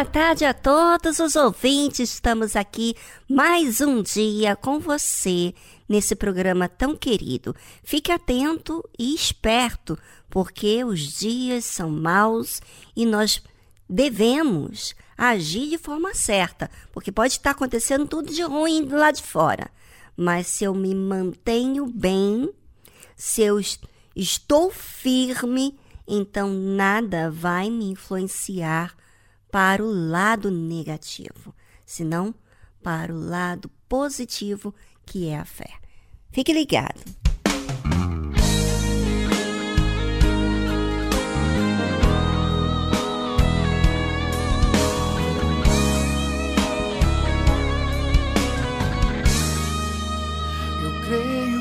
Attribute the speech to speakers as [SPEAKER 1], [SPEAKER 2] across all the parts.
[SPEAKER 1] Boa tarde a todos os ouvintes. Estamos aqui mais um dia com você nesse programa tão querido. Fique atento e esperto, porque os dias são maus e nós devemos agir de forma certa, porque pode estar acontecendo tudo de ruim lá de fora. Mas se eu me mantenho bem, se eu estou firme, então nada vai me influenciar para o lado negativo, senão para o lado positivo, que é a fé. Fique ligado.
[SPEAKER 2] Eu creio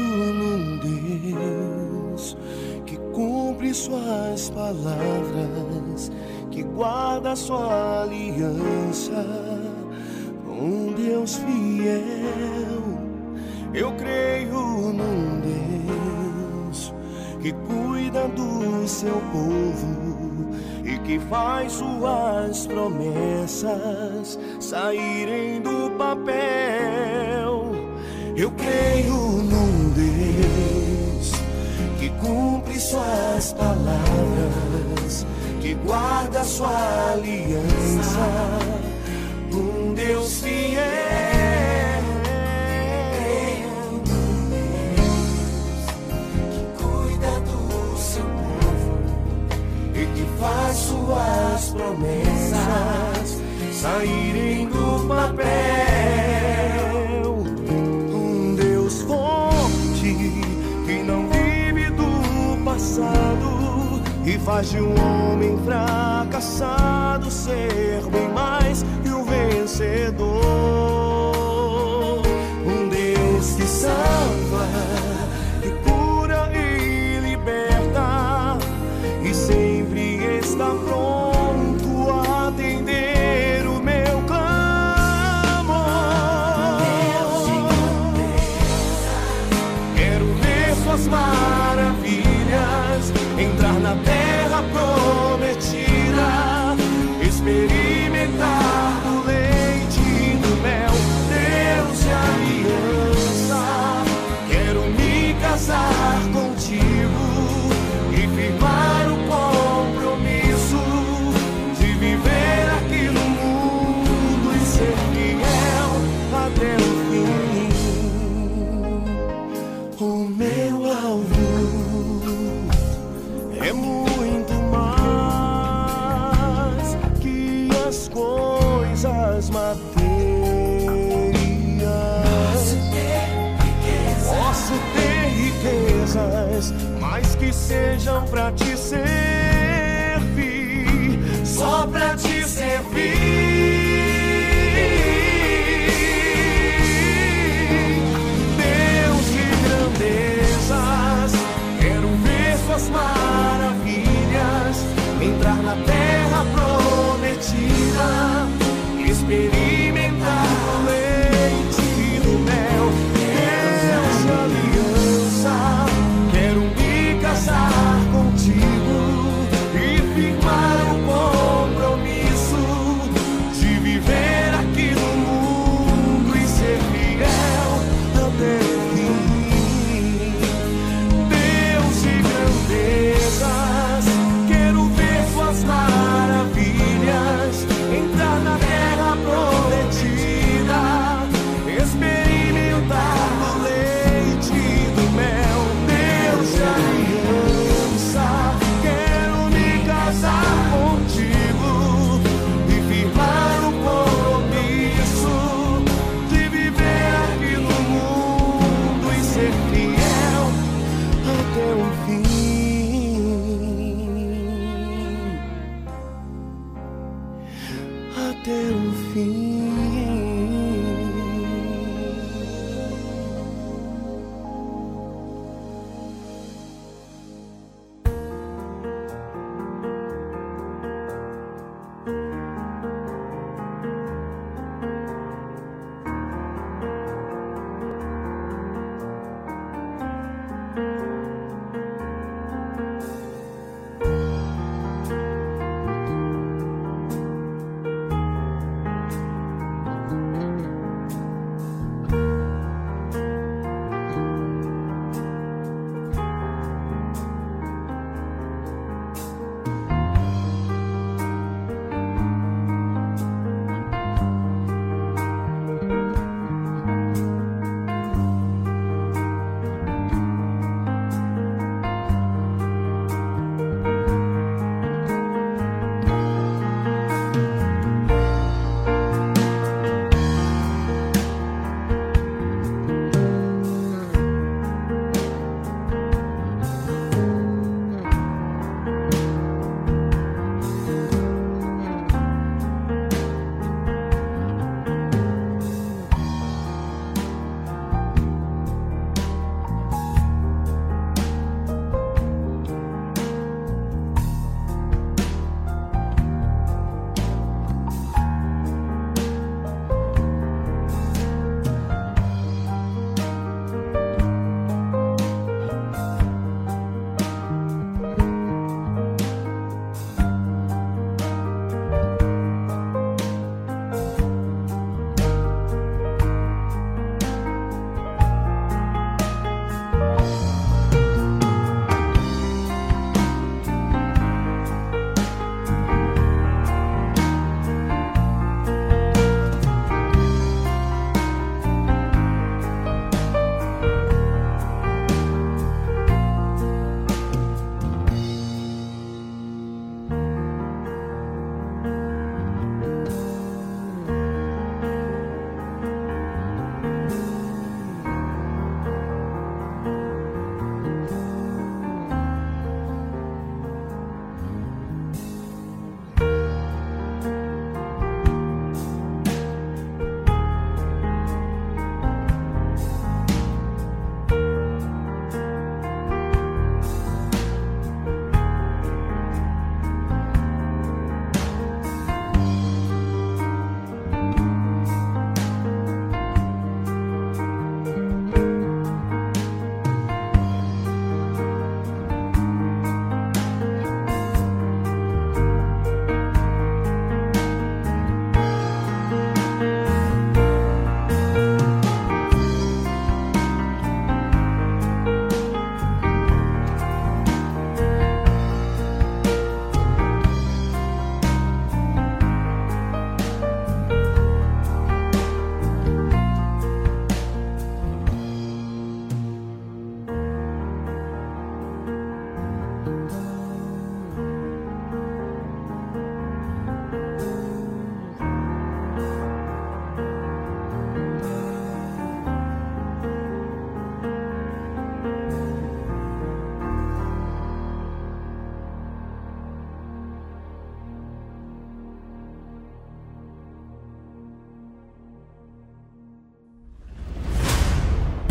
[SPEAKER 2] Deus que cumpre suas palavras, que guarda sua aliança, um Deus fiel. Eu creio num Deus que cuida do seu povo e que faz suas promessas saírem do papel. Eu creio num Deus que cumpre suas palavras, guarda sua aliança, um Deus fiel. que cuida do seu povo e que faz suas promessas saírem do papel. Um Deus forte que não vive do passado faz de um homem fracassado ser bem mais que o vencedor.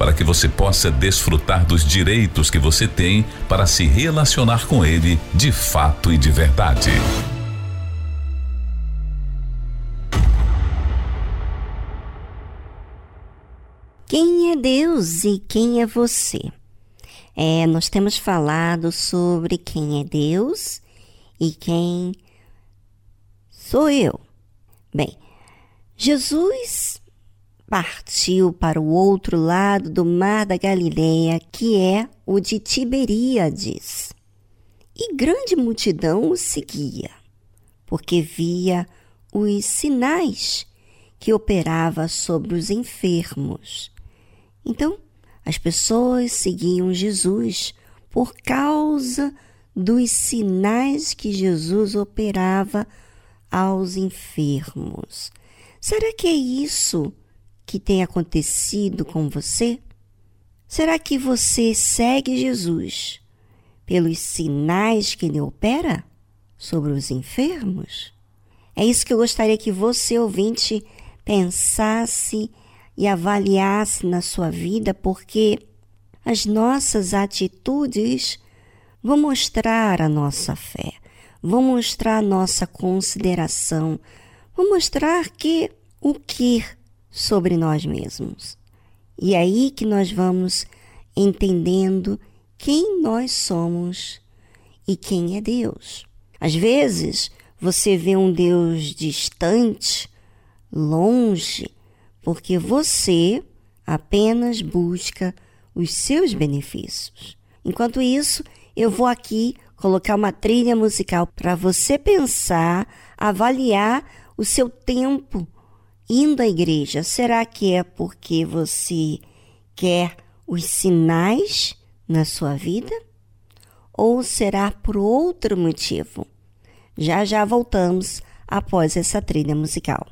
[SPEAKER 3] Para que você possa desfrutar dos direitos que você tem para se relacionar com Ele de fato e de verdade.
[SPEAKER 1] Quem é Deus e quem é você? É, nós temos falado sobre quem é Deus e quem sou eu. Bem, Jesus partiu para o outro lado do mar da Galileia, que é o de Tiberíades. E grande multidão o seguia, porque via os sinais que operava sobre os enfermos. Então, as pessoas seguiam Jesus por causa dos sinais que Jesus operava aos enfermos. Será que é isso que tem acontecido com você? Será que você segue Jesus pelos sinais que ele opera sobre os enfermos? É isso que eu gostaria que você, ouvinte, pensasse e avaliasse na sua vida, porque as nossas atitudes vão mostrar a nossa fé, vão mostrar a nossa consideração, vão mostrar que o que sobre nós mesmos. E é aí que nós vamos entendendo quem nós somos e quem é Deus. Às vezes, você vê um Deus distante, longe, porque você apenas busca os seus benefícios. Enquanto isso, eu vou aqui colocar uma trilha musical para você pensar, avaliar o seu tempo indo à igreja. Será que é porque você quer os sinais na sua vida? Ou será por outro motivo? Já já voltamos após essa trilha musical.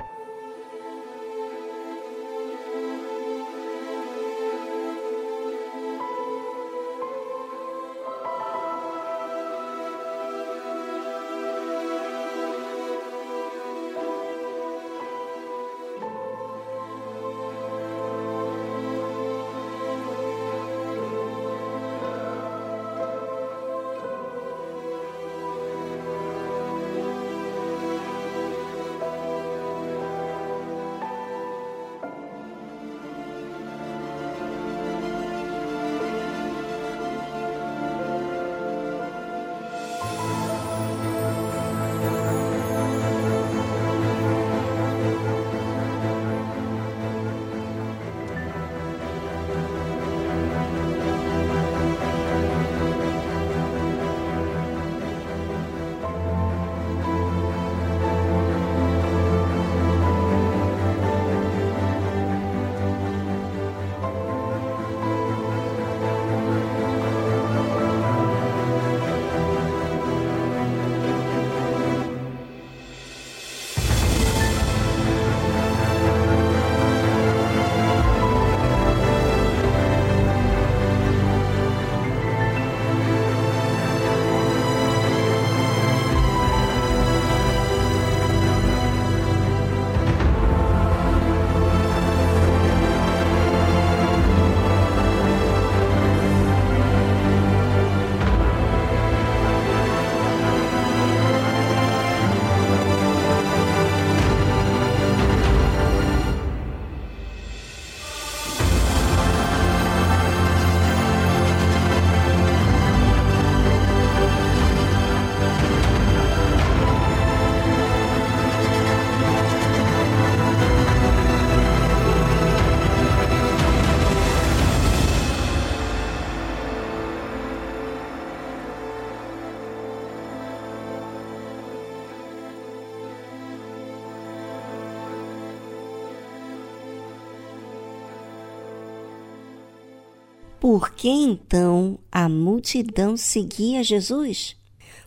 [SPEAKER 1] Por que então a multidão seguia Jesus?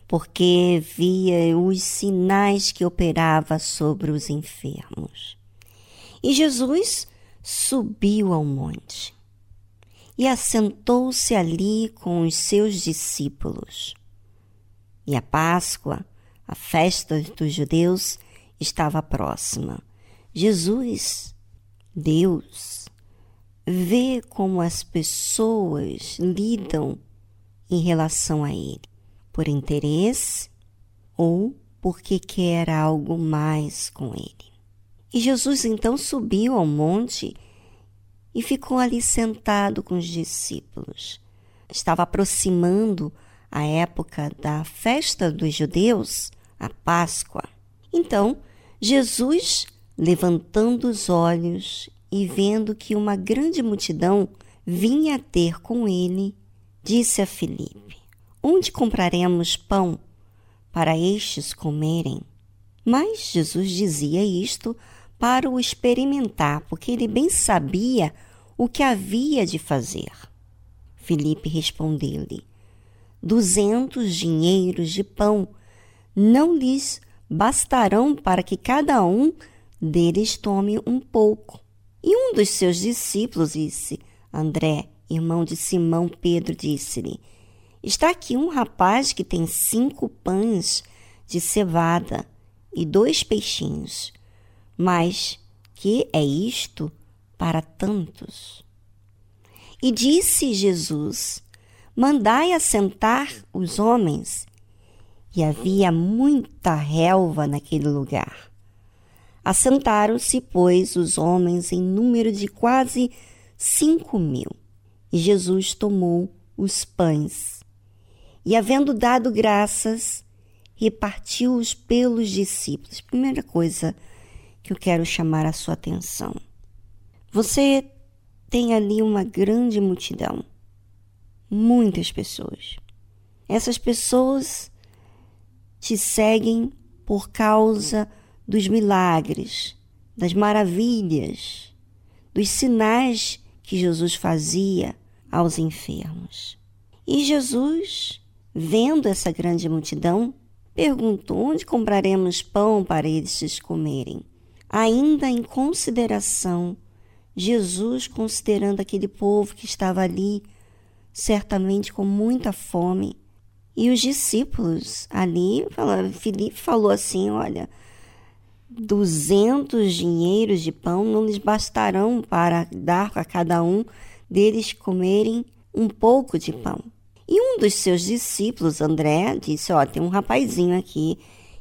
[SPEAKER 1] Porque via os sinais que operava sobre os enfermos. E Jesus subiu ao monte e assentou-se ali com os seus discípulos. E a Páscoa, a festa dos judeus, estava próxima. Jesus, Deus, vê como as pessoas lidam em relação a Ele, por interesse ou porque quer algo mais com Ele. E Jesus então subiu ao monte e ficou ali sentado com os discípulos. Estava aproximando a época da festa dos judeus, a Páscoa. Então, Jesus, levantando os olhos e vendo que uma grande multidão vinha ter com ele, disse a Filipe: Onde compraremos pão para estes comerem? Mas Jesus dizia isto para o experimentar, porque ele bem sabia o que havia de fazer. Filipe respondeu-lhe: Duzentos dinheiros de pão não lhes bastarão para que cada um deles tome um pouco. E um dos seus discípulos disse, André, irmão de Simão Pedro, disse-lhe: Está aqui um rapaz que tem cinco pães de cevada e dois peixinhos. Mas que é isto para tantos? E disse Jesus: Mandai assentar os homens. E havia muita relva naquele lugar. Assentaram-se, pois, os homens em número de quase cinco mil. E Jesus tomou os pães e, havendo dado graças, repartiu-os pelos discípulos. Primeira coisa que eu quero chamar a sua atenção. Você tem ali uma grande multidão, muitas pessoas. Essas pessoas te seguem por causa dos milagres, das maravilhas, dos sinais que Jesus fazia aos enfermos. E Jesus, vendo essa grande multidão, perguntou: onde compraremos pão para eles comerem? Ainda em consideração, Jesus, considerando aquele povo que estava ali, certamente com muita fome, e os discípulos ali, Filipe falou assim: olha, duzentos dinheiros de pão não lhes bastarão para dar a cada um deles comerem um pouco de pão. E um dos seus discípulos, André, disse: Ó, tem um rapazinho aqui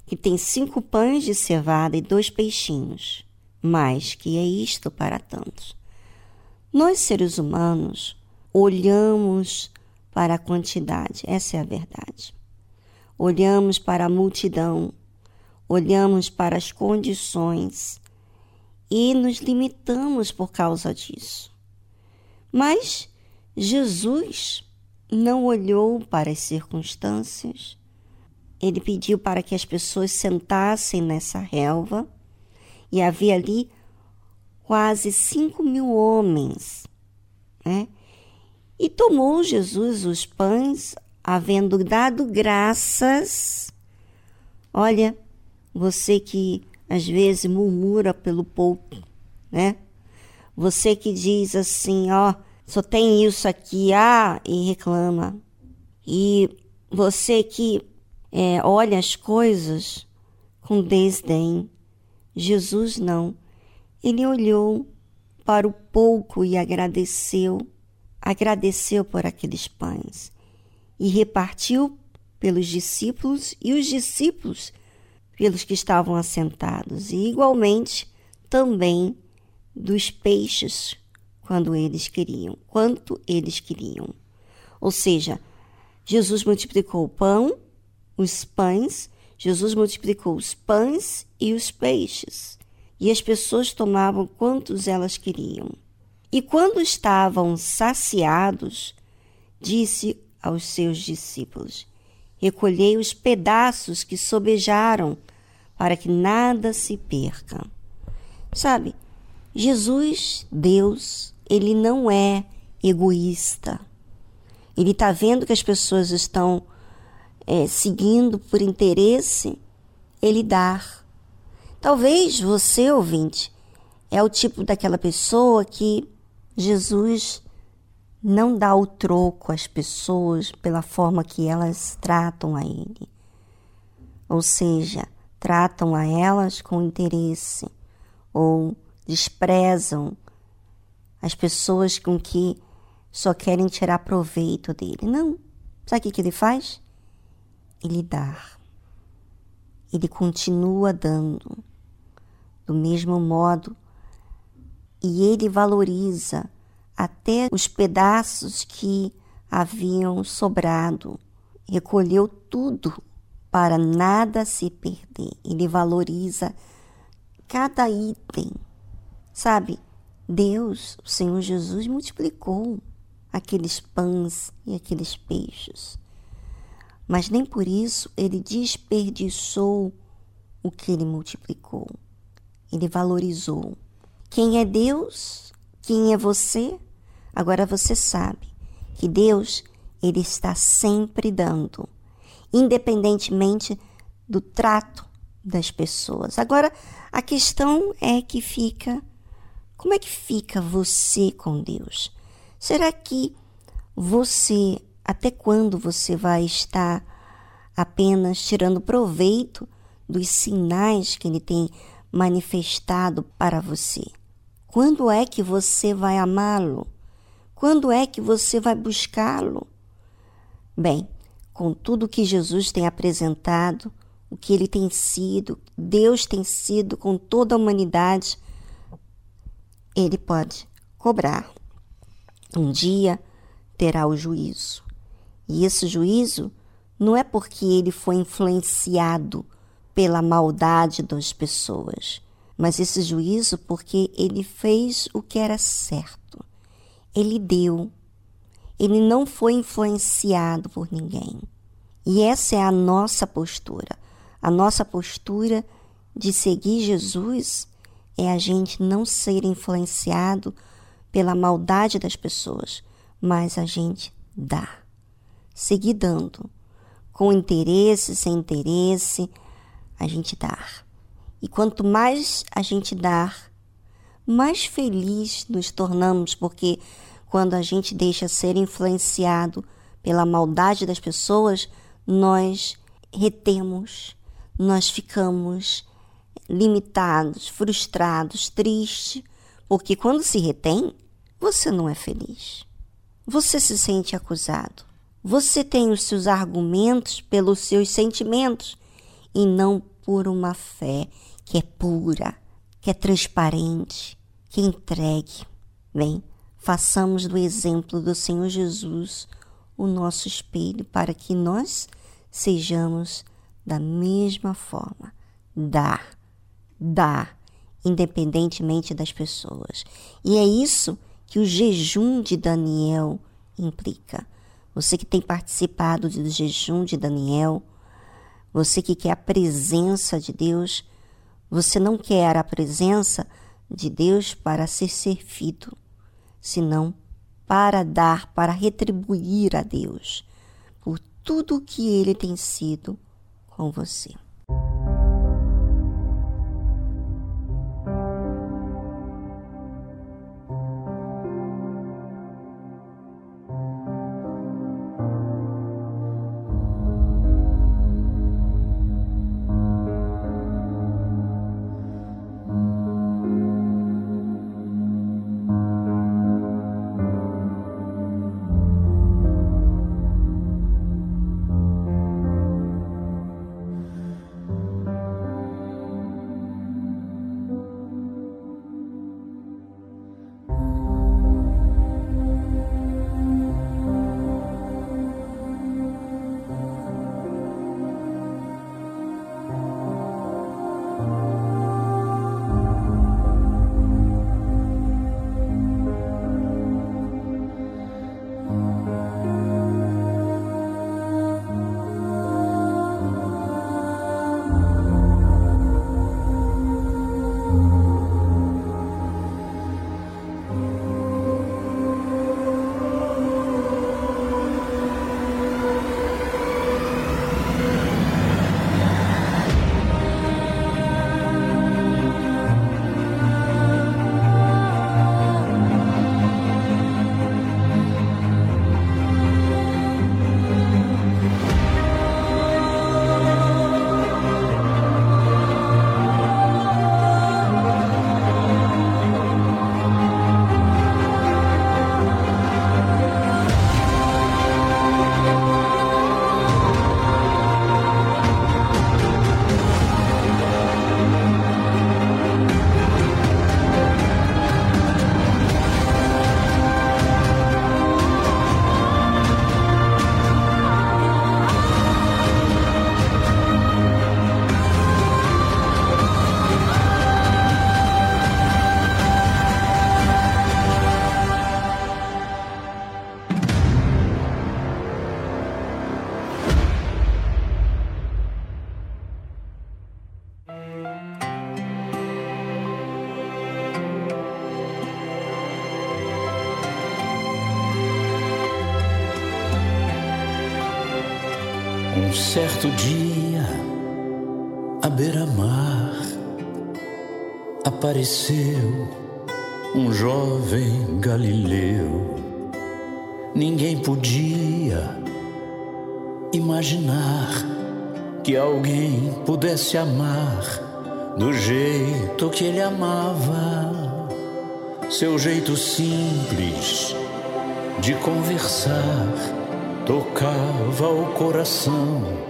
[SPEAKER 1] que tem cinco pães de cevada e dois peixinhos. Mas que é isto para tantos? Nós, seres humanos, olhamos para a quantidade, essa é a verdade. Olhamos para a multidão, olhamos para as condições e nos limitamos por causa disso. Mas Jesus não olhou para as circunstâncias. Ele pediu para que as pessoas sentassem nessa relva e havia ali quase cinco mil homens, né? E tomou Jesus os pães, havendo dado graças. Olha, você que às vezes murmura pelo pouco, né? Você que diz assim, ó, só tem isso aqui, ah, e reclama. E você que é, olha as coisas com desdém. Jesus não. Ele olhou para o pouco e agradeceu, agradeceu por aqueles pães e repartiu pelos discípulos e os discípulos pelos que estavam assentados, e igualmente também dos peixes quando eles queriam, quanto eles queriam. Ou seja, Jesus multiplicou o pão, os pães, Jesus multiplicou os pães e os peixes, e as pessoas tomavam quantos elas queriam. E quando estavam saciados, disse aos seus discípulos: Recolhei os pedaços que sobejaram, para que nada se perca. Sabe, Jesus, Deus, ele não é egoísta. Ele está vendo que as pessoas estão é, seguindo por interesse, ele dá. Talvez você, ouvinte, é o tipo daquela pessoa que Jesus não dá o troco às pessoas pela forma que elas tratam a ele. Ou seja, tratam a elas com interesse ou desprezam as pessoas com que só querem tirar proveito dele. Não. Sabe o que ele faz? Ele dá. Ele continua dando do mesmo modo e ele valoriza até os pedaços que haviam sobrado. Recolheu tudo para nada se perder. Ele valoriza cada item. Sabe, Deus, o Senhor Jesus, multiplicou aqueles pães e aqueles peixes. Mas nem por isso ele desperdiçou o que ele multiplicou. Ele valorizou. Quem é Deus? Quem é você? Agora você sabe que Deus, ele está sempre dando, independentemente do trato das pessoas. Agora, a questão é que fica como é que fica você com Deus? Será que você, até quando você vai estar apenas tirando proveito dos sinais que Ele tem manifestado para você? Quando é que você vai amá-lo? Quando é que você vai buscá-lo? Bem, com tudo que Jesus tem apresentado, o que ele tem sido, Deus tem sido com toda a humanidade, ele pode cobrar. Um dia terá o juízo. E esse juízo não é porque ele foi influenciado pela maldade das pessoas, mas esse juízo porque ele fez o que era certo. Ele deu. Ele não foi influenciado por ninguém. E essa é a nossa postura. A nossa postura de seguir Jesus é a gente não ser influenciado pela maldade das pessoas, mas a gente dá. Seguir dando. Com interesse, sem interesse, a gente dá. E quanto mais a gente dá, mais feliz nos tornamos, porque quando a gente deixa ser influenciado pela maldade das pessoas, nós retemos, nós ficamos limitados, frustrados, tristes, porque quando se retém, você não é feliz. Você se sente acusado. Você tem os seus argumentos pelos seus sentimentos e não por uma fé que é pura, que é transparente, que entregue. Bem, façamos do exemplo do Senhor Jesus o nosso espelho para que nós sejamos da mesma forma. Dar dá, independentemente das pessoas. E é isso que o jejum de Daniel implica. Você que tem participado do jejum de Daniel, você que quer a presença de Deus, você não quer a presença de Deus para ser servido, senão para dar, para retribuir a Deus por tudo o que ele tem sido com você.
[SPEAKER 4] Certo dia, à beira-mar, apareceu um jovem galileu. Ninguém podia imaginar que alguém pudesse amar do jeito que ele amava. Seu jeito simples de conversar tocava o coração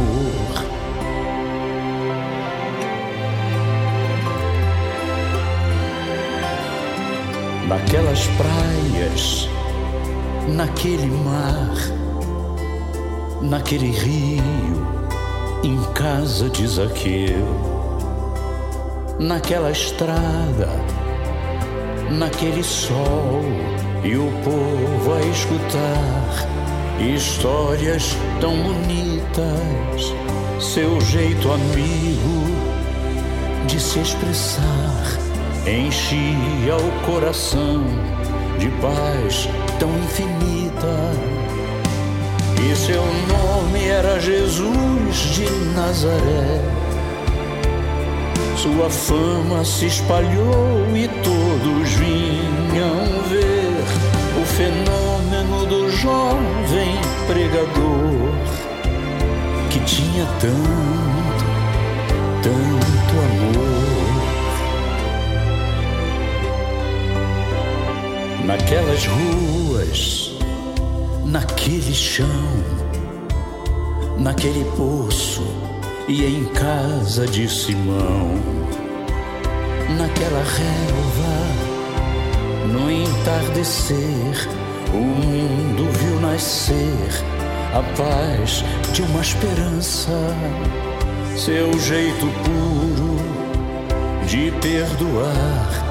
[SPEAKER 4] Naquelas praias, naquele mar, naquele rio, em casa de Zaqueu, naquela estrada, naquele sol, e o povo a escutar histórias tão bonitas, seu jeito amigo de se expressar enchia o coração de paz tão infinita. E seu nome era Jesus de Nazaré. Sua fama se espalhou e todos vinham ver o fenômeno do jovem pregador que tinha tanto, tanto amor. Naquelas ruas, naquele chão, naquele poço e em casa de Simão, naquela relva, no entardecer, o mundo viu nascer a paz de uma esperança, seu jeito puro de perdoar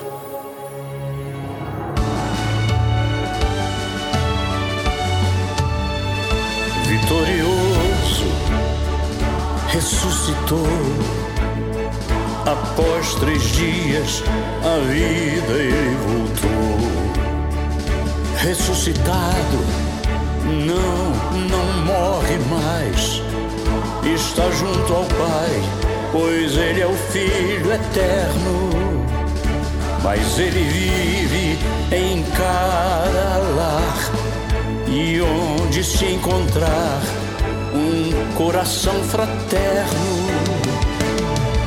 [SPEAKER 4] Ressuscitou. Após três dias, a vida ele voltou. Ressuscitado, não, não morre mais. Está junto ao Pai, pois ele é o Filho eterno. Mas ele vive em cada lar e onde se encontrar um coração fraterno,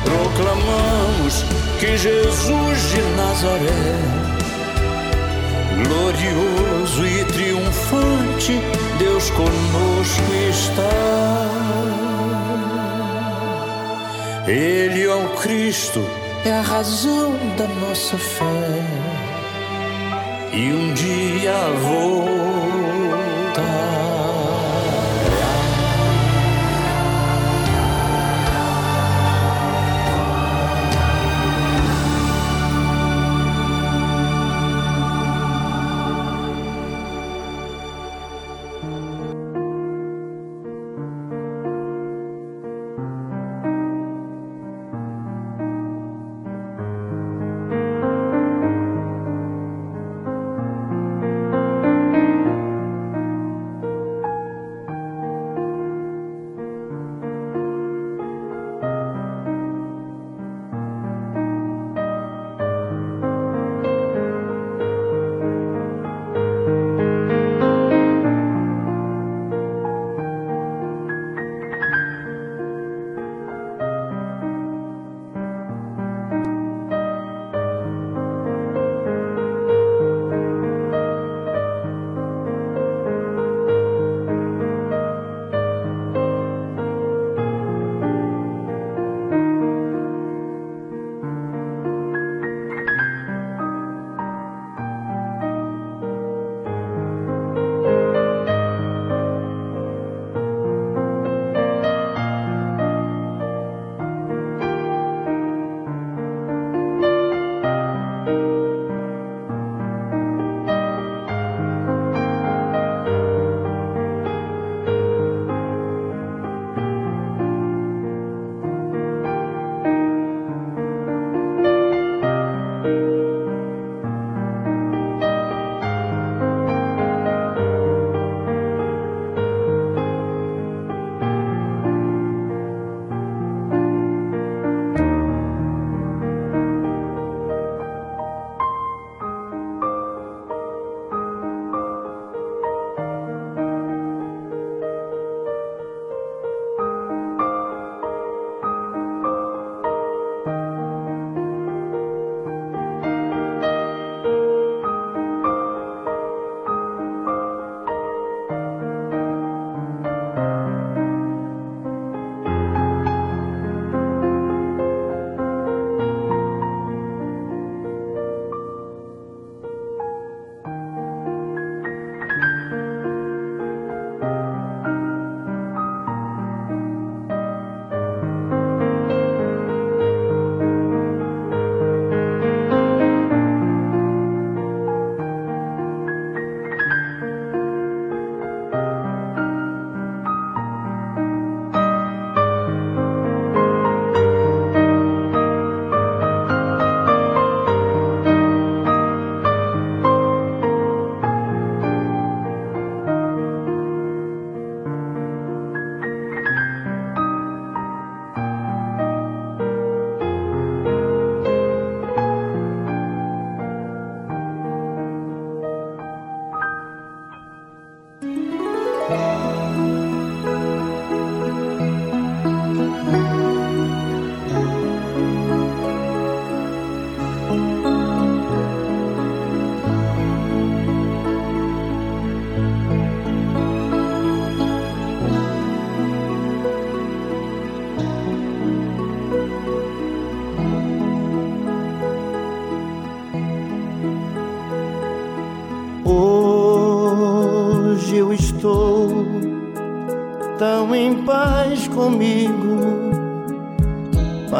[SPEAKER 4] proclamamos que Jesus de Nazaré, glorioso e triunfante, Deus conosco está. com Cristo é a razão da nossa fé. E um dia voltar.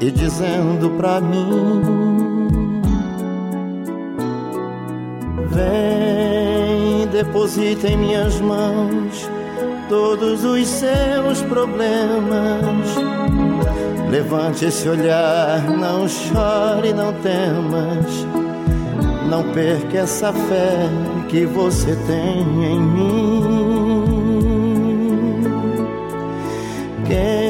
[SPEAKER 5] e dizendo pra mim: Vem, deposita em minhas mãos todos os seus problemas. Levante esse olhar, não chore, não temas. Não perca essa fé que você tem em mim. Quem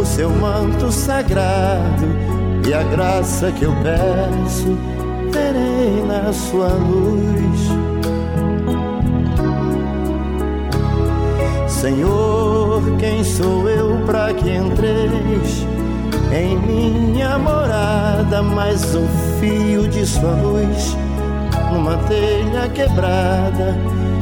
[SPEAKER 5] o seu manto sagrado e a graça que eu peço terei na sua luz. Senhor, quem sou eu para que entreis em minha morada? Mais um fio de sua luz numa telha quebrada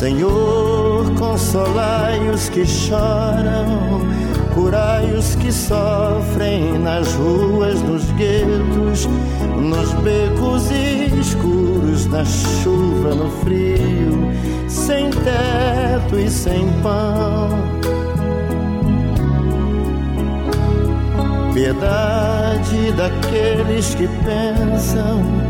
[SPEAKER 5] Senhor, consolai os que choram, curai os que sofrem nas ruas, nos guetos, nos becos escuros, na chuva, no frio, sem teto e sem pão. Piedade daqueles que pensam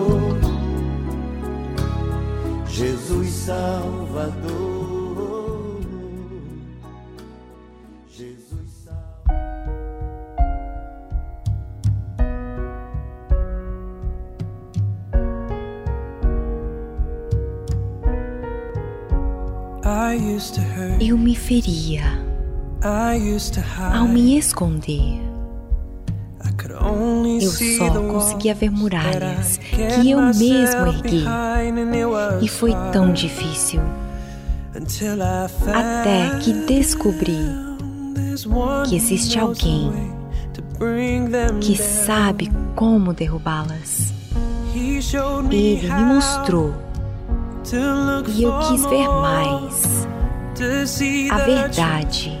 [SPEAKER 5] Salvador. Jesus Salvador.
[SPEAKER 6] Eu me feria ao me esconder. Eu só conseguia ver muralhas que eu mesmo ergui. E foi tão difícil até que descobri que existe alguém que sabe como derrubá-las. Ele me mostrou e eu quis ver mais a verdade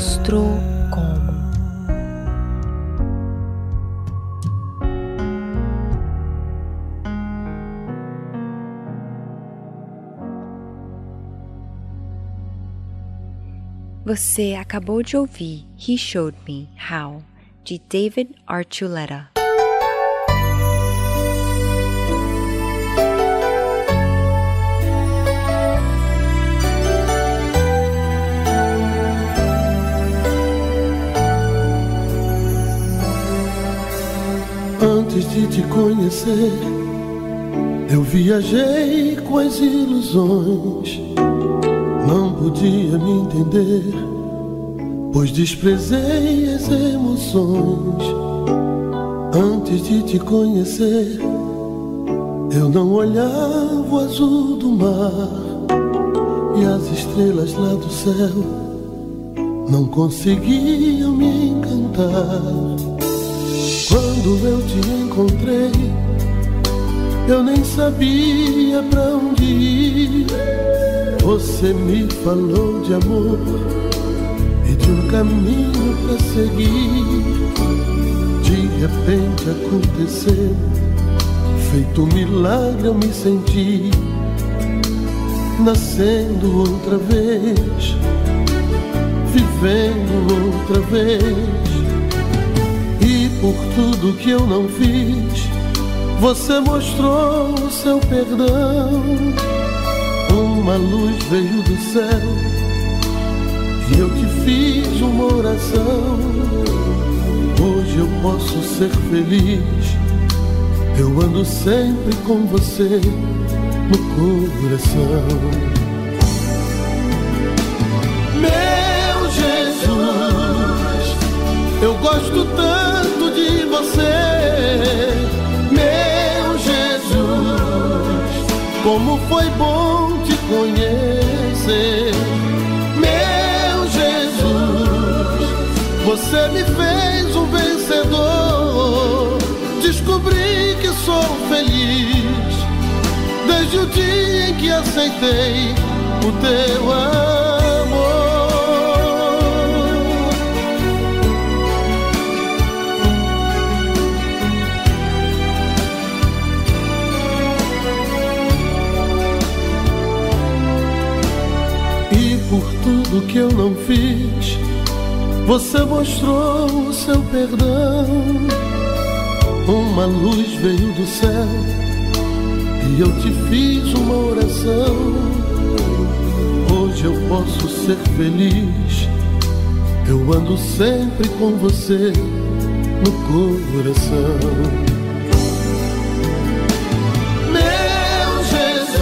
[SPEAKER 7] mostrou como. Você acabou de ouvir He Showed Me How, de David Archuleta.
[SPEAKER 8] Antes de te conhecer, eu viajei com as ilusões. Não podia me entender, pois desprezei as emoções. Antes de te conhecer, eu não olhava o azul do mar e as estrelas lá do céu não conseguiam me encantar. Quando eu te encontrei, eu nem sabia pra onde ir. Você me falou de amor e de um caminho pra seguir. De repente aconteceu, feito um milagre eu me senti. Nascendo outra vez, vivendo outra vez. Por tudo que eu não fiz, você mostrou o seu perdão. Uma luz veio do céu e eu te fiz uma oração. Hoje eu posso ser feliz. Eu ando sempre com você no coração. Meu Jesus, eu gosto tanto Como foi bom te conhecer, meu Jesus. Você me fez um vencedor. Descobri que sou feliz desde o dia em que aceitei o teu amor. Tudo que eu não fiz, você mostrou o seu perdão. Uma luz veio do céu e eu te fiz uma oração. Hoje eu posso ser feliz. Eu ando sempre com você no coração. Meu Jesus,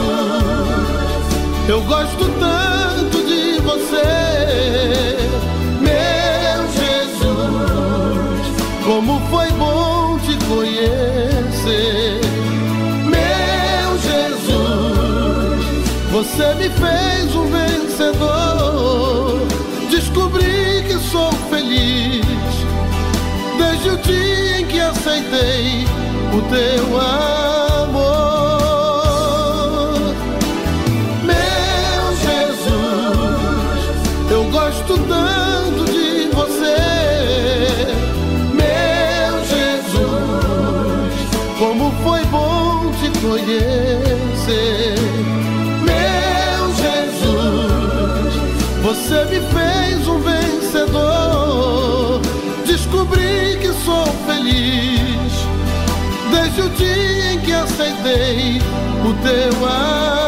[SPEAKER 8] eu gosto tanto Como foi bom te conhecer, meu Jesus. Você me fez um vencedor. Descobri que sou feliz desde o dia em que aceitei o teu amor. Conhecer. Meu Jesus, você me fez um vencedor. Descobri que sou feliz desde o dia em que aceitei o teu amor.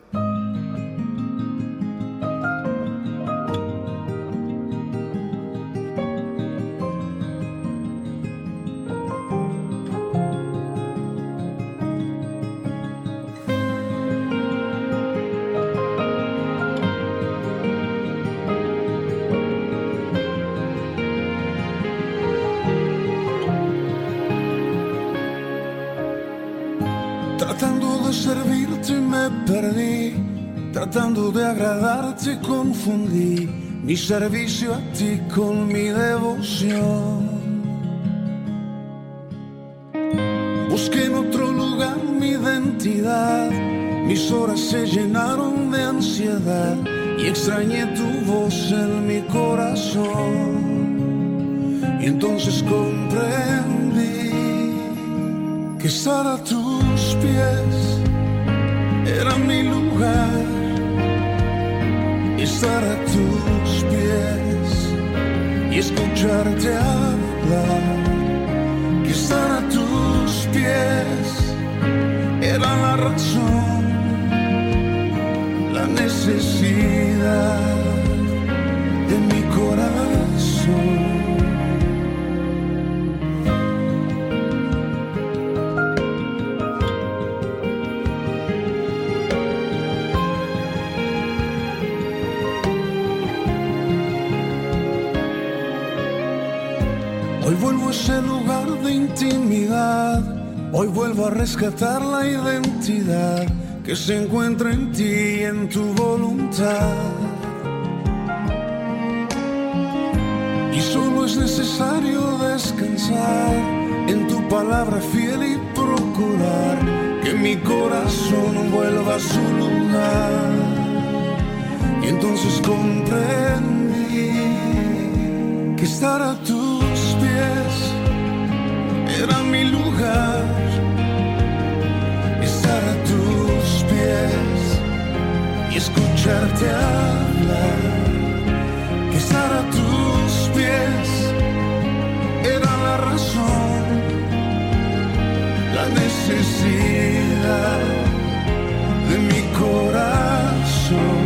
[SPEAKER 9] Servicio a ti con mi devoción. Busqué en otro lugar mi identidad, mis horas se llenaron de ansiedad y extrañé tu voz en mi corazón. Y entonces comprendí que estar a tus pies era mi lugar. Estar a tus pies y escucharte hablar. Que estar a tus pies era la razón, la necesidad de mi corazón. Hoy vuelvo a rescatar la identidad que se encuentra en ti y en tu voluntad. Y solo es necesario descansar en tu palabra fiel y procurar que mi corazón vuelva a su lugar. Y entonces comprendí que estar a tus pies era mi lugar. Escucharte hablar. Que estar a tus pies era la razón, la necesidad de mi corazón.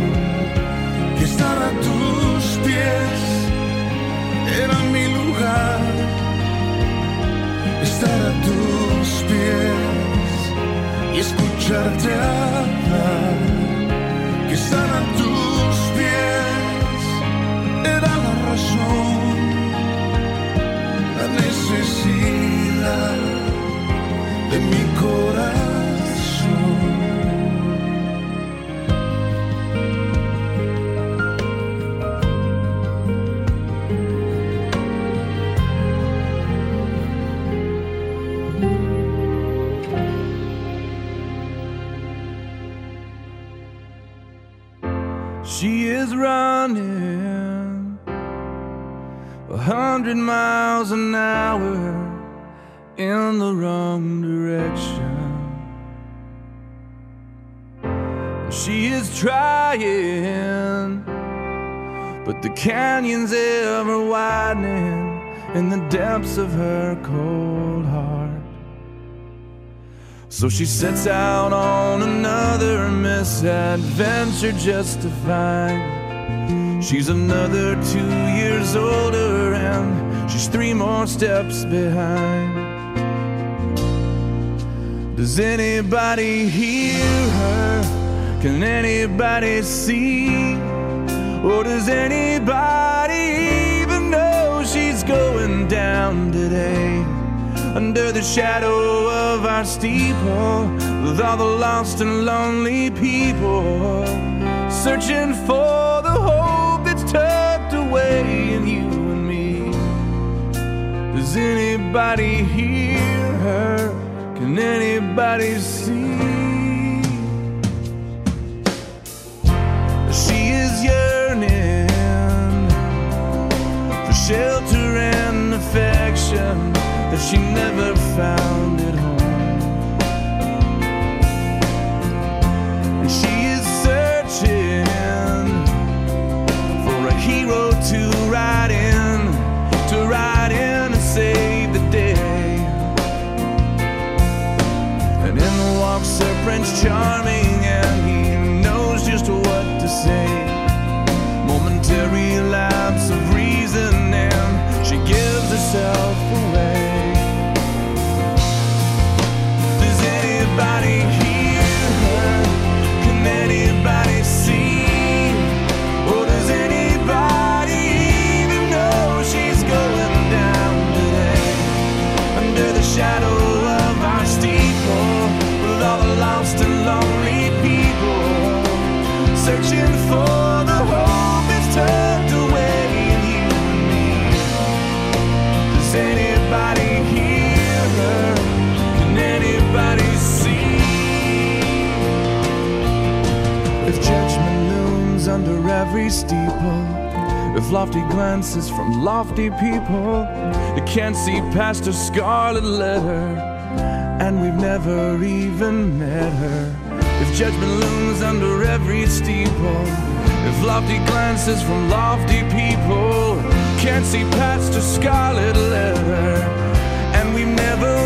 [SPEAKER 9] Que estar a tus pies era mi lugar. Estar a tus pies y escucharte hablar. Que estar a tus pies era la razón, la necesidad de mi corazón.
[SPEAKER 10] So she sets out on another misadventure just to find she's another two years older and she's three more steps behind. Does anybody hear her? Can anybody see? Or does anybody even know she's going down today? Under the shadow of our steeple, with all the lost and lonely people, searching for the hope that's tucked away in you and me. Does anybody hear her? Can anybody see? She is yearning for shelter and affection that she never found at home. And she is searching for a hero to ride in, to ride in and save the day. And in walks her Prince Charming, steeple, if lofty glances from lofty people, you can't see past her scarlet letter, and we've never even met her. If judgment looms under every steeple, if lofty glances from lofty people can't see past her scarlet letter, and we've never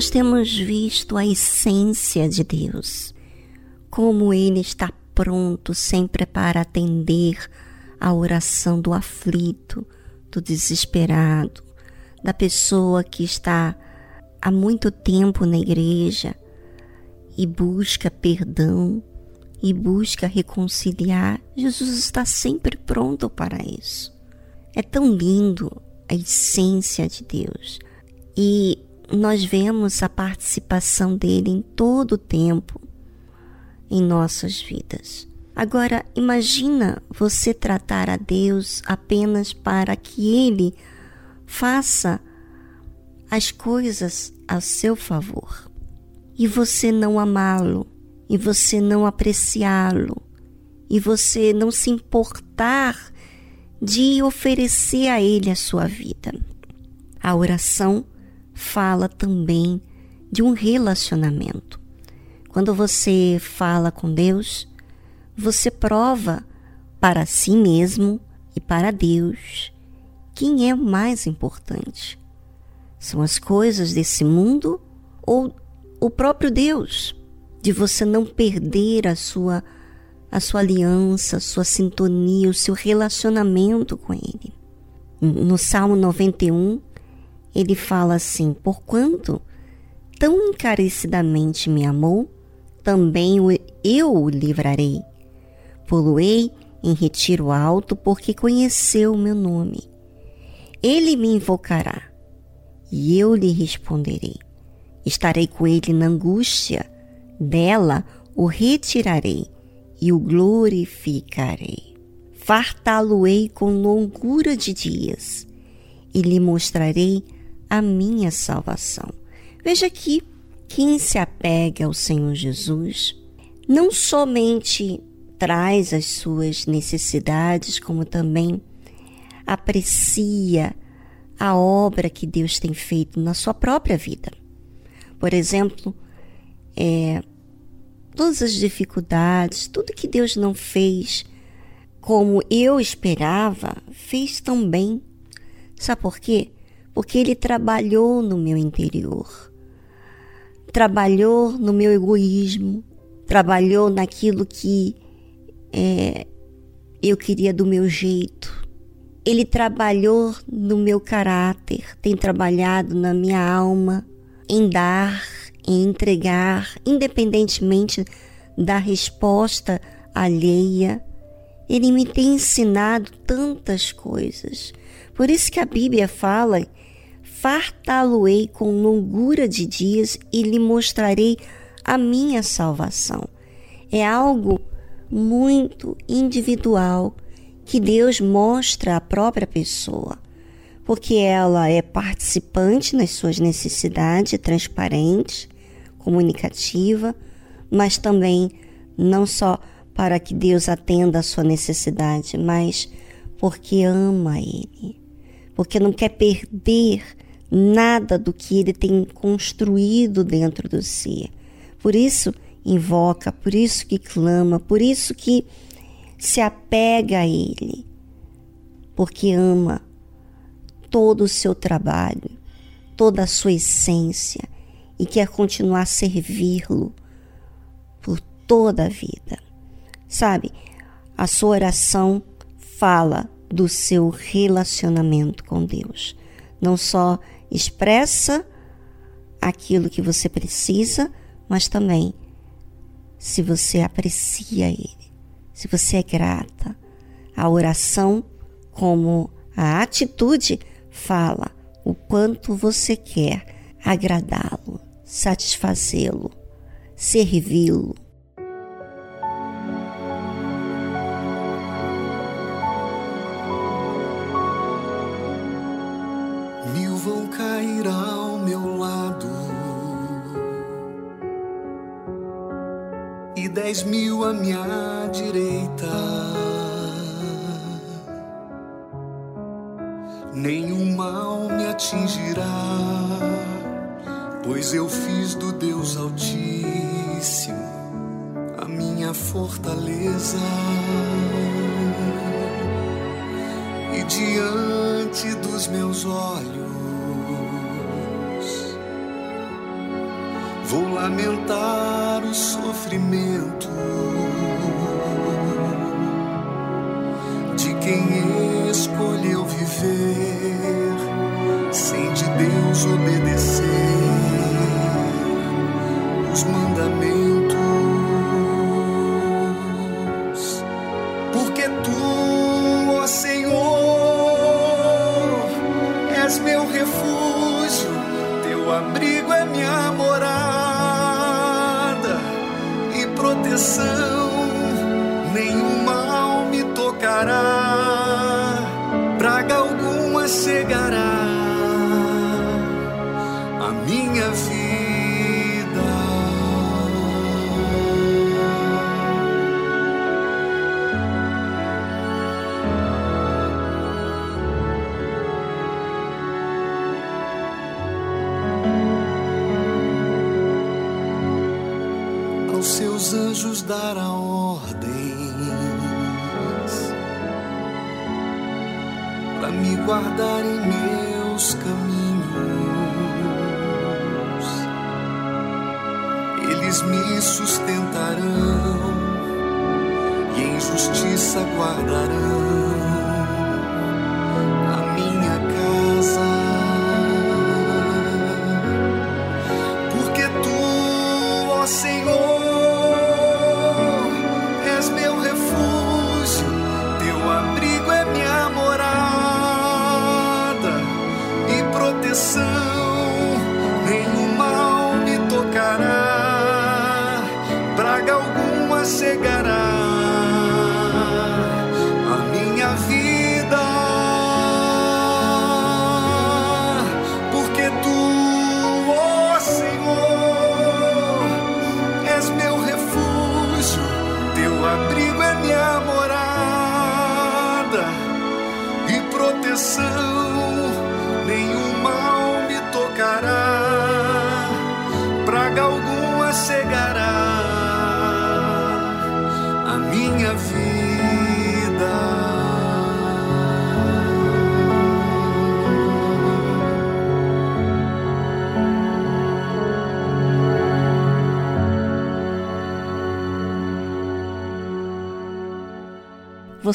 [SPEAKER 1] Nós temos visto a essência de Deus, como Ele está pronto sempre para atender a oração do aflito, do desesperado, da pessoa que está há muito tempo na igreja e busca perdão e busca reconciliar. Jesus está sempre pronto para isso. É tão lindo a essência de Deus. E nós vemos a participação dele em todo o tempo em nossas vidas. Agora, imagina você tratar a Deus apenas para que ele faça as coisas a seu favor e você não amá-lo, e você não apreciá-lo, e você não se importar de oferecer a ele a sua vida. A oração fala também de um relacionamento. Quando você fala com Deus, você prova para si mesmo e para Deus quem é mais importante. São as coisas desse mundo ou o próprio Deus? De você não perder a sua a sua aliança, a sua sintonia, o seu relacionamento com ele. No Salmo 91, ele fala assim: Porquanto tão encarecidamente me amou, também eu o livrarei. Poluei em retiro alto, porque conheceu o meu nome. Ele me invocará, e eu lhe responderei. Estarei com ele na angústia, dela o retirarei e o glorificarei. Fartá-lo-ei com longura de dias, e lhe mostrarei a minha salvação. Veja aqui, quem se apega ao Senhor Jesus não somente traz as suas necessidades, como também aprecia a obra que Deus tem feito na sua própria vida. Por exemplo, é, todas as dificuldades, tudo que Deus não fez como eu esperava, fez tão bem. Sabe por quê? Porque Ele trabalhou no meu interior, trabalhou no meu egoísmo, trabalhou naquilo que é, eu queria do meu jeito. Ele trabalhou no meu caráter, tem trabalhado na minha alma, em dar, em entregar, independentemente da resposta alheia. Ele me tem ensinado tantas coisas. Por isso que a Bíblia fala: fartá-lo-ei com longura de dias e lhe mostrarei a minha salvação. É algo muito individual que Deus mostra à própria pessoa porque ela é participante nas suas necessidades, transparente, comunicativa, mas também não só para que Deus atenda a sua necessidade, mas porque ama Ele, porque não quer perder nada do que Ele tem construído dentro do si. Por isso invoca, por isso que clama, por isso que se apega a Ele, porque ama todo o seu trabalho, toda a sua essência e quer continuar a servi-lo por toda a vida. Sabe, a sua oração fala do seu relacionamento com Deus. Não só expressa aquilo que você precisa, mas também se você aprecia Ele, se você é grata. A oração, como a atitude, fala o quanto você quer agradá-lo, satisfazê-lo, servi-lo.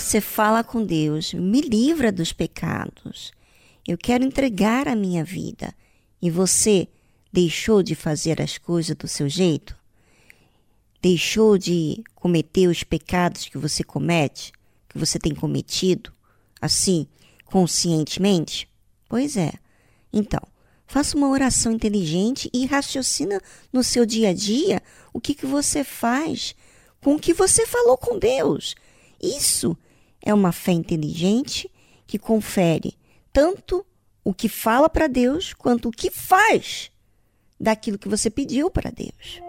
[SPEAKER 11] você fala com Deus: me livra dos pecados. Eu quero entregar a minha vida. E você deixou de fazer as coisas do seu jeito? Deixou de cometer os pecados que você comete, que você tem cometido, assim, conscientemente? Pois é. Então, faça uma oração inteligente e raciocina no seu dia a dia o que, que você faz com o que você falou com Deus. Isso é uma fé inteligente que confere tanto o que fala para Deus quanto o que faz daquilo que você pediu para Deus.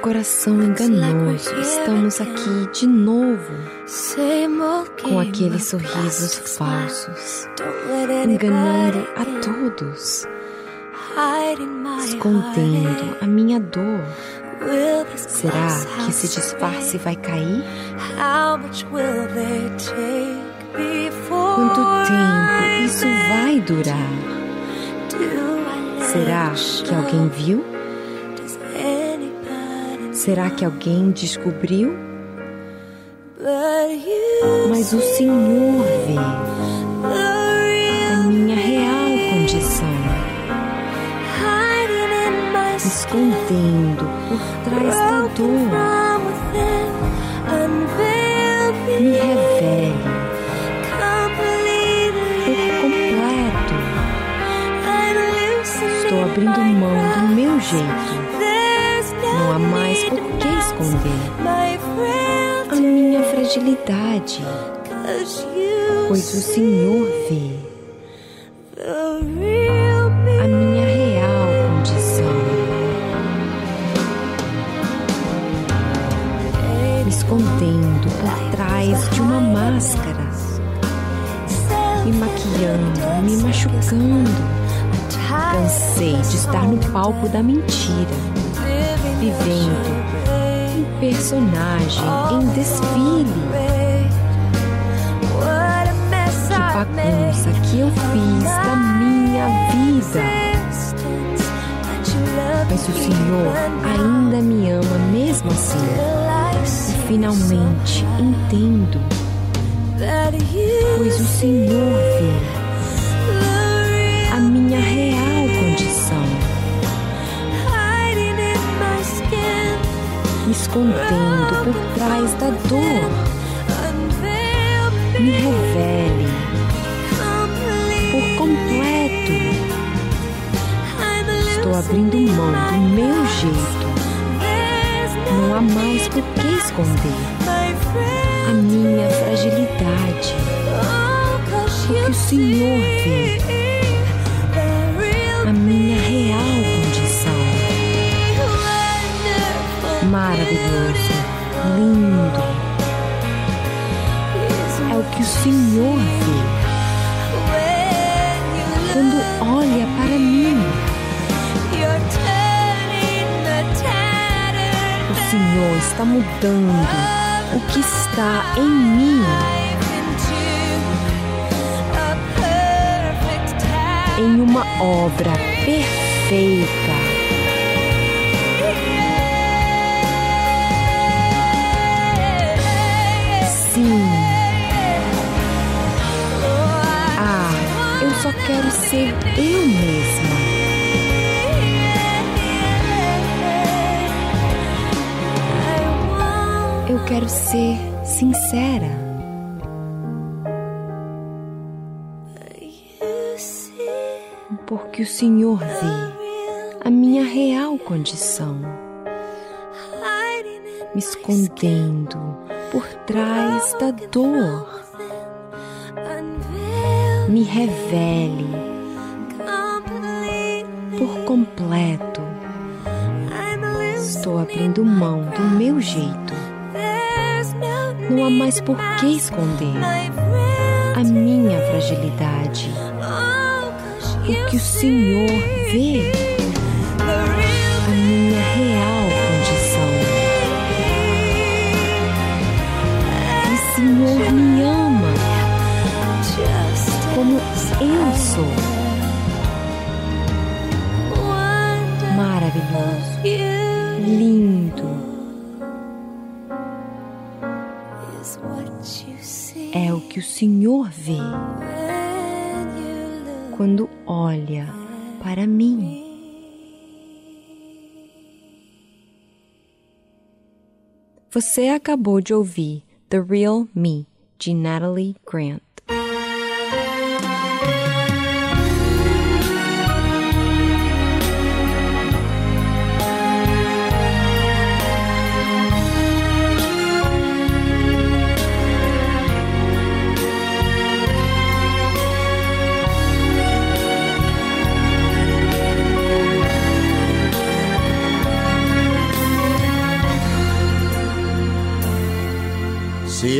[SPEAKER 6] Coração enganoso. Estamos aqui de novo com aqueles sorrisos falsos, enganando a todos, escondendo a minha dor. Será que esse disfarce vai cair? Quanto tempo isso vai durar? Será que alguém viu? Será que alguém descobriu? Mas o Senhor vê a minha real condição, escondendo por trás da dor. Me revele por completo. Estou abrindo mão do meu jeito. Esconder a minha fragilidade, pois o Senhor vê. A minha real condição. Me escondendo por trás de uma máscara, me maquiando, me machucando. Cansei de estar no palco da mentira, vivendo personagem em desfile. Que bagunça que eu fiz da minha vida. Mas o Senhor ainda me ama mesmo assim. E finalmente entendo, pois o Senhor vê escondendo por trás da dor. Me revele por completo. Estou abrindo mão do meu jeito. Não há mais por que esconder a minha fragilidade, porque o Senhor vê Maravilhoso, lindo. É o que o Senhor vê quando olha para mim. O Senhor está mudando o que está em mim. Em uma obra perfeita. Sim. Ah, eu só quero ser eu mesma. Eu quero ser sincera. Porque o Senhor vê a minha real condição, me escondendo por trás da dor. Me revele por completo. Estou abrindo mão do meu jeito. Não há mais por que esconder a minha fragilidade. Porque o Senhor vê Lindo. É o que o Senhor vê quando olha para mim. Você acabou de ouvir The Real Me de Natalie Grant.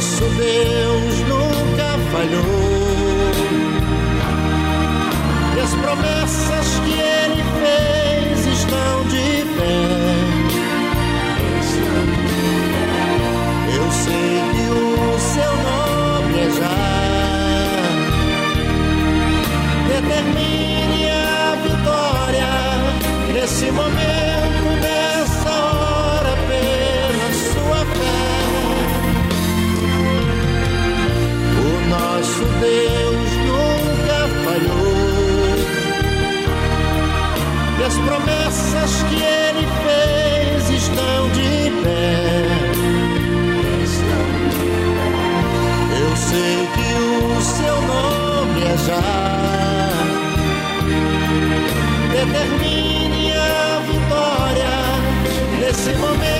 [SPEAKER 5] Nosso Deus nunca falhou. E as promessas que ele fez estão de pé. Eu sei que o seu nome é já. Determine a vitória nesse momento, promessas que ele fez estão de pé. Eu sei que o seu nome é já. Determine a vitória nesse momento,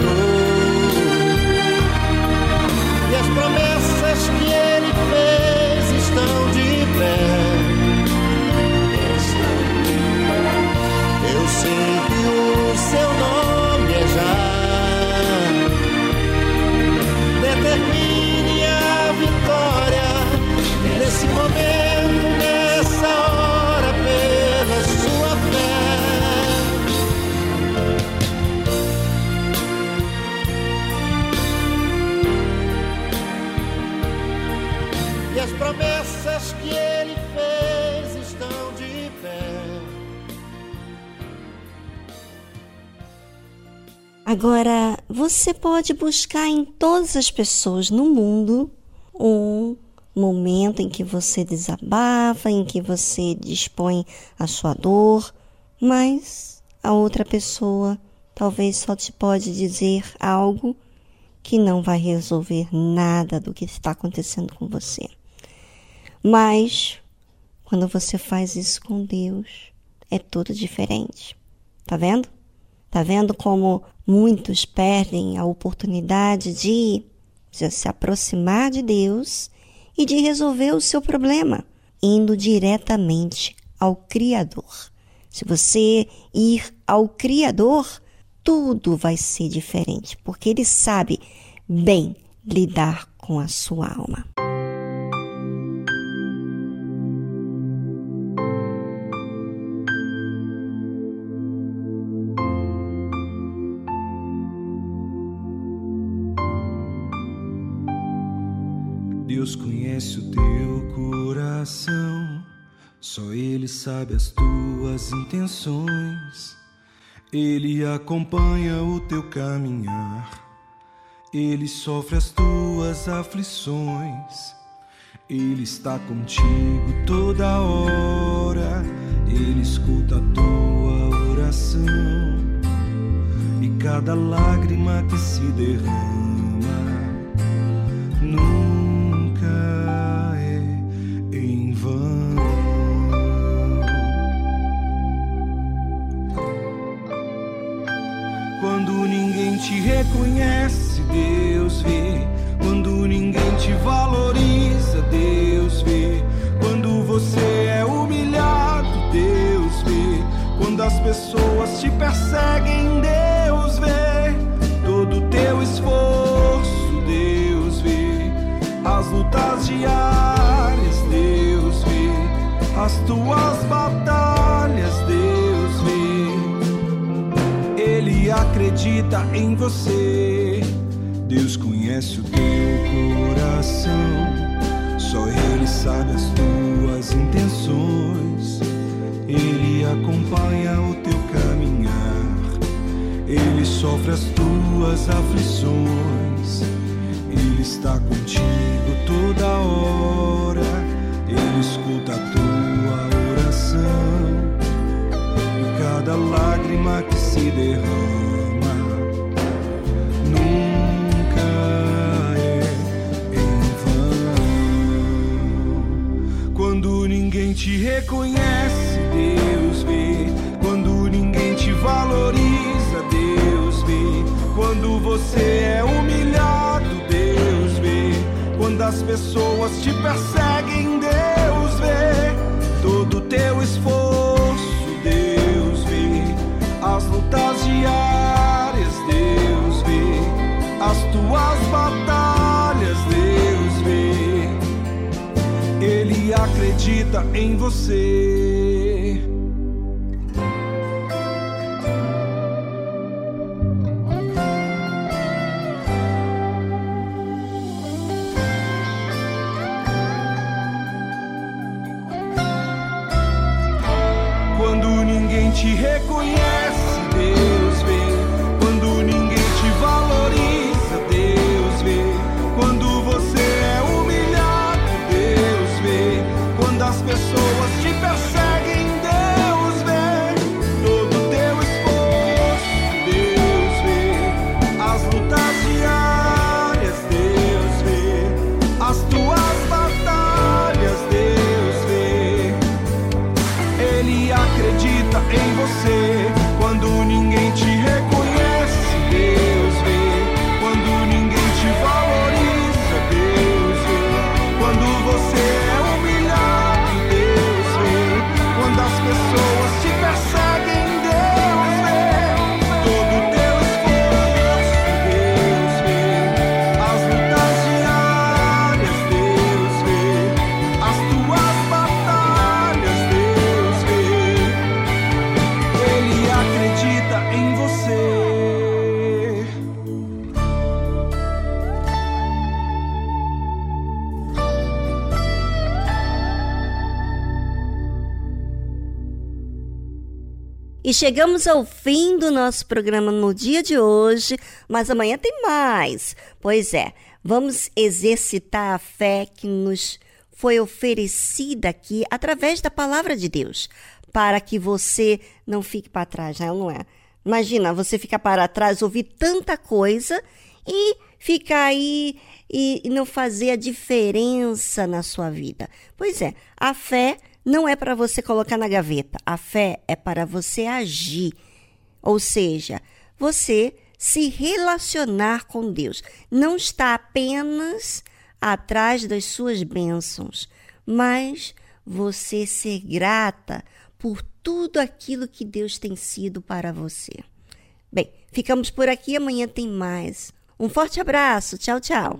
[SPEAKER 5] nunca
[SPEAKER 1] Agora, você pode buscar em todas as pessoas no mundo um momento em que você desabafa, em que você dispõe a sua dor, mas a outra pessoa talvez só te pode dizer algo que não vai resolver nada do que está acontecendo com você. Mas quando você faz isso com Deus, é tudo diferente. Tá vendo? Tá vendo como muitos perdem a oportunidade de, de se aproximar de Deus e de resolver o seu problema, indo diretamente ao Criador. Se você ir ao Criador, tudo vai ser diferente, porque Ele sabe bem lidar com a sua alma.
[SPEAKER 9] Coração, só Ele sabe as tuas intenções. Ele acompanha o teu caminhar, Ele sofre as tuas aflições. Ele está contigo toda hora, Ele escuta a tua
[SPEAKER 10] coração e cada lágrima que se derrama nunca te reconhece, Deus vê. Quando ninguém te valoriza, Deus vê. Quando você é humilhado, Deus vê. Quando as pessoas te perseguem, Deus vê. Todo teu esforço, Deus vê. As lutas diárias, Deus vê. As tuas batalhas, acredita em você. Deus conhece o teu coração. Só Ele sabe as tuas intenções. Ele acompanha o teu caminhar. Ele sofre as tuas aflições. Ele está contigo toda hora. Ele escuta a tua oração. E cada lágrima que se derrama te reconhece, Deus vê. Quando ninguém te valoriza, Deus vê. Quando você é humilhado, Deus vê. Quando as pessoas te perseguem, Deus vê. Todo teu esforço, Deus vê. As lutas diárias, Deus vê. As tuas em você. Quando ninguém te reconhece,
[SPEAKER 1] E chegamos ao fim do nosso programa no dia de hoje, mas amanhã tem mais. Pois é, vamos exercitar a fé que nos foi oferecida aqui através da palavra de Deus, para que você não fique para trás, né? não é? Imagina, você ficar para trás, ouvir tanta coisa e ficar aí e e não fazer a diferença na sua vida. Pois é, a fé não é para você colocar na gaveta, a fé é para você agir. Ou seja, você se relacionar com Deus. Não está apenas atrás das suas bênçãos, mas você ser grata por tudo aquilo que Deus tem sido para você. Bem, ficamos por aqui, amanhã tem mais. Um forte abraço, tchau, tchau.